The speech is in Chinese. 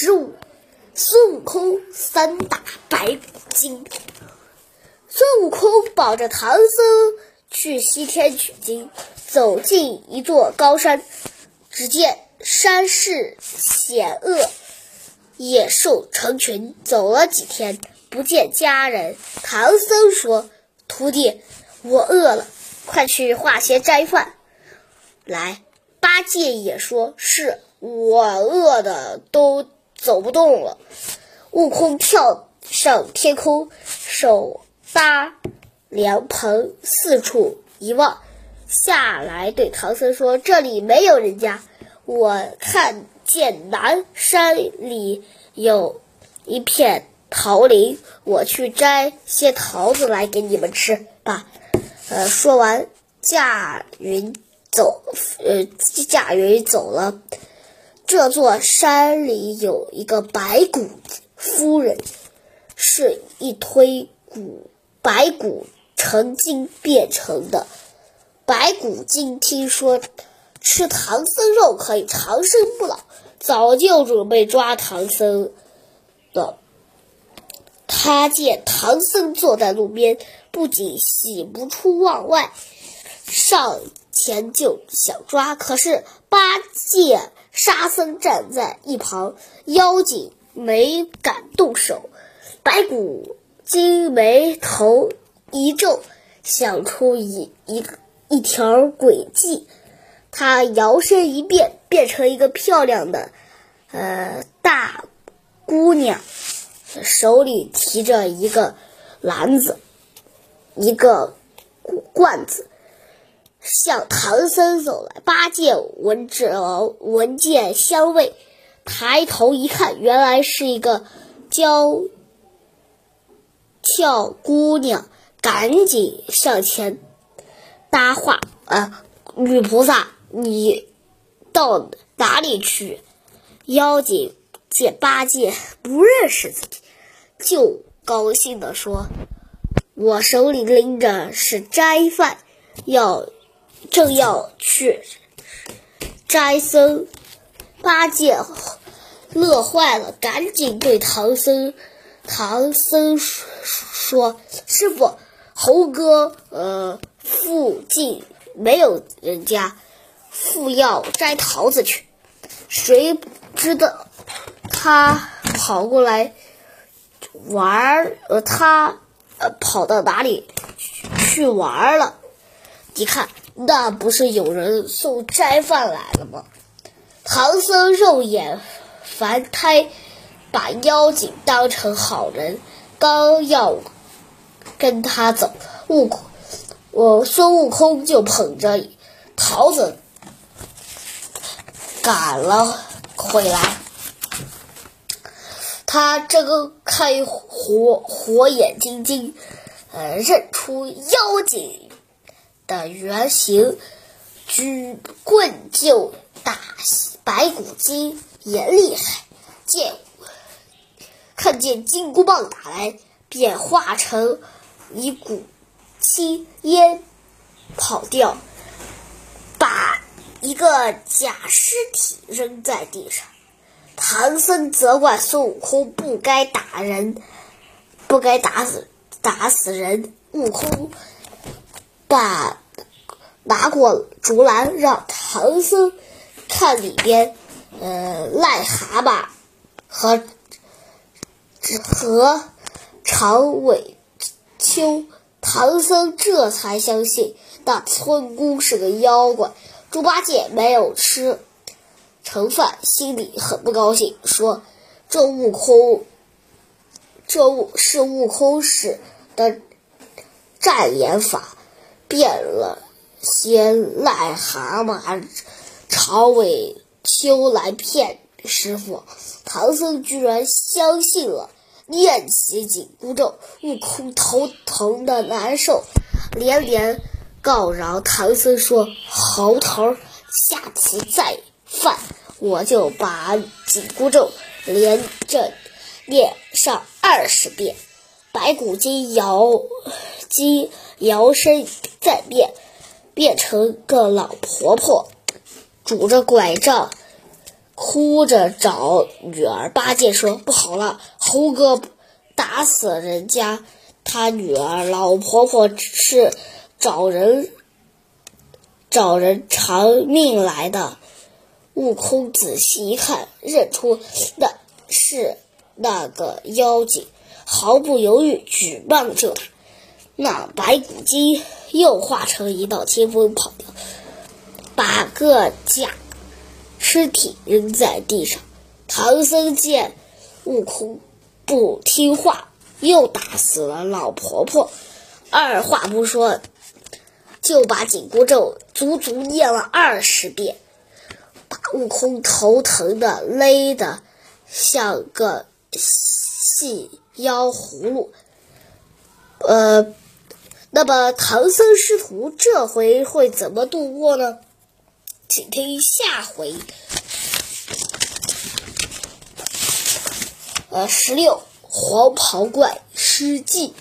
十五，孙悟空三打白骨精。孙悟空抱着唐僧去西天取经，走进一座高山，只见山势险恶，野兽成群。走了几天，不见家人。唐僧说：“徒弟，我饿了，快去化些斋饭来。”八戒也说：“是我饿的都走不动了。”悟空跳上天空，手搭凉棚，四处一望，下来对唐僧说：“这里没有人家，我看见南山里有一片桃林，我去摘些桃子来给你们吃吧。”呃，说完，驾云。走，呃，驾云走了。这座山里有一个白骨夫人，是一堆骨白骨成精变成的。白骨精听说吃唐僧肉可以长生不老，早就准备抓唐僧了。他见唐僧坐在路边，不仅喜不出望外，上。前就想抓，可是八戒、沙僧站在一旁，妖精没敢动手。白骨精眉头一皱，想出一一一条诡计。他摇身一变，变成一个漂亮的呃大姑娘，手里提着一个篮子，一个罐子。向唐僧走来，八戒闻着闻见香味，抬头一看，原来是一个娇俏姑娘，赶紧上前搭话：“啊，女菩萨，你到哪里去？”妖精见八戒不认识自己，就高兴地说：“我手里拎着是斋饭，要。”正要去摘僧，八戒乐坏了，赶紧对唐僧唐僧说：“师傅，猴哥，呃，附近没有人家，父要摘桃子去。谁知道他跑过来玩？呃，他呃跑到哪里去玩了？你看。”那不是有人送斋饭来了吗？唐僧肉眼凡胎，把妖精当成好人，刚要跟他走，悟空，我孙悟空就捧着桃子赶了回来。他睁开火火眼金睛，呃，认出妖精。的原型，举棍就打白骨精也厉害，见看见金箍棒打来，便化成一股青烟跑掉，把一个假尸体扔在地上。唐僧责怪孙悟空不该打人，不该打死打死人。悟空。把拿过竹篮，让唐僧看里边，呃，癞蛤蟆和和长尾秋。唐僧这才相信那村姑是个妖怪。猪八戒没有吃成饭，心里很不高兴，说：“这悟空，这悟是悟空使的障眼法。”变了些癞蛤蟆、长尾丘来骗师傅，唐僧居然相信了，念起紧箍咒，悟空头疼的难受，连连告饶唐僧说：“猴头，下次再犯，我就把紧箍咒连着念上二十遍。”白骨精摇精摇身再变，变成个老婆婆，拄着拐杖，哭着找女儿八戒说：“不好了，猴哥打死人家他女儿，老婆婆是找人找人偿命来的。”悟空仔细一看，认出那是那个妖精，毫不犹豫举棒就打。那白骨精又化成一道清风跑掉，把个假尸体扔在地上。唐僧见悟空不听话，又打死了老婆婆，二话不说，就把紧箍咒足足念了二十遍。把悟空头疼的勒得像个细妖葫芦，呃，那么唐僧师徒这回会怎么度过呢？请听下回。呃，十六黄袍怪失计。